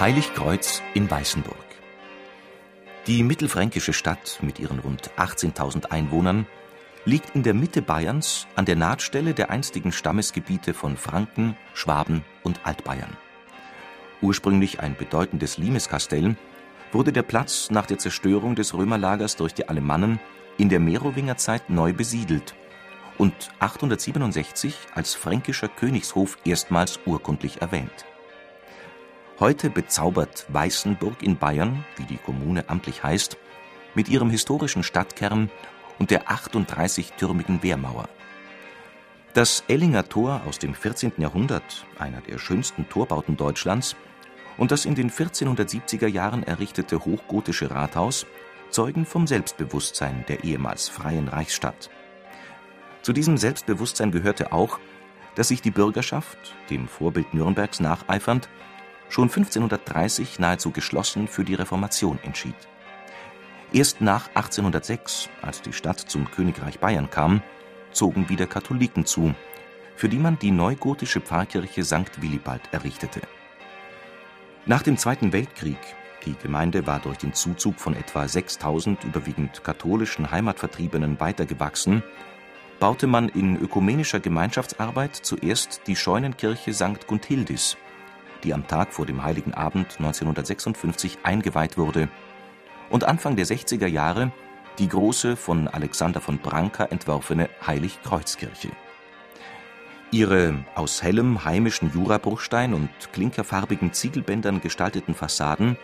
Heiligkreuz in Weißenburg. Die mittelfränkische Stadt mit ihren rund 18.000 Einwohnern liegt in der Mitte Bayerns an der Nahtstelle der einstigen Stammesgebiete von Franken, Schwaben und Altbayern. Ursprünglich ein bedeutendes Limeskastell, wurde der Platz nach der Zerstörung des Römerlagers durch die Alemannen in der Merowingerzeit neu besiedelt und 867 als fränkischer Königshof erstmals urkundlich erwähnt Heute bezaubert Weißenburg in Bayern, wie die Kommune amtlich heißt, mit ihrem historischen Stadtkern und der 38-türmigen Wehrmauer. Das Ellinger Tor aus dem 14. Jahrhundert, einer der schönsten Torbauten Deutschlands, und das in den 1470er Jahren errichtete hochgotische Rathaus zeugen vom Selbstbewusstsein der ehemals freien Reichsstadt. Zu diesem Selbstbewusstsein gehörte auch, dass sich die Bürgerschaft, dem Vorbild Nürnbergs nacheifernd, schon 1530 nahezu geschlossen für die Reformation entschied. Erst nach 1806, als die Stadt zum Königreich Bayern kam, zogen wieder Katholiken zu, für die man die neugotische Pfarrkirche St. Willibald errichtete. Nach dem Zweiten Weltkrieg, die Gemeinde war durch den Zuzug von etwa 6000 überwiegend katholischen Heimatvertriebenen weitergewachsen, baute man in ökumenischer Gemeinschaftsarbeit zuerst die Scheunenkirche St. Gunthildis die am Tag vor dem Heiligen Abend 1956 eingeweiht wurde, und Anfang der 60er Jahre die große von Alexander von Branca entworfene Heiligkreuzkirche. Ihre aus hellem heimischen Jurabruchstein und klinkerfarbigen Ziegelbändern gestalteten Fassaden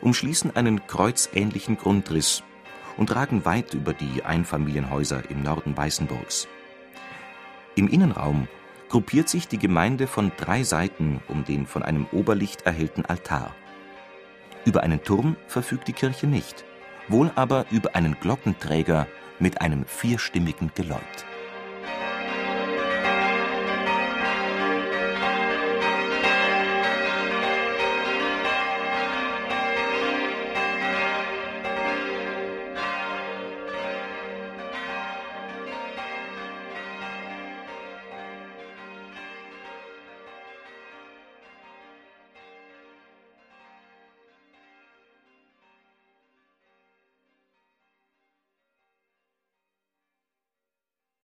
umschließen einen kreuzähnlichen Grundriss und ragen weit über die Einfamilienhäuser im Norden Weißenburgs. Im Innenraum gruppiert sich die Gemeinde von drei Seiten um den von einem Oberlicht erhellten Altar. Über einen Turm verfügt die Kirche nicht, wohl aber über einen Glockenträger mit einem vierstimmigen Geläut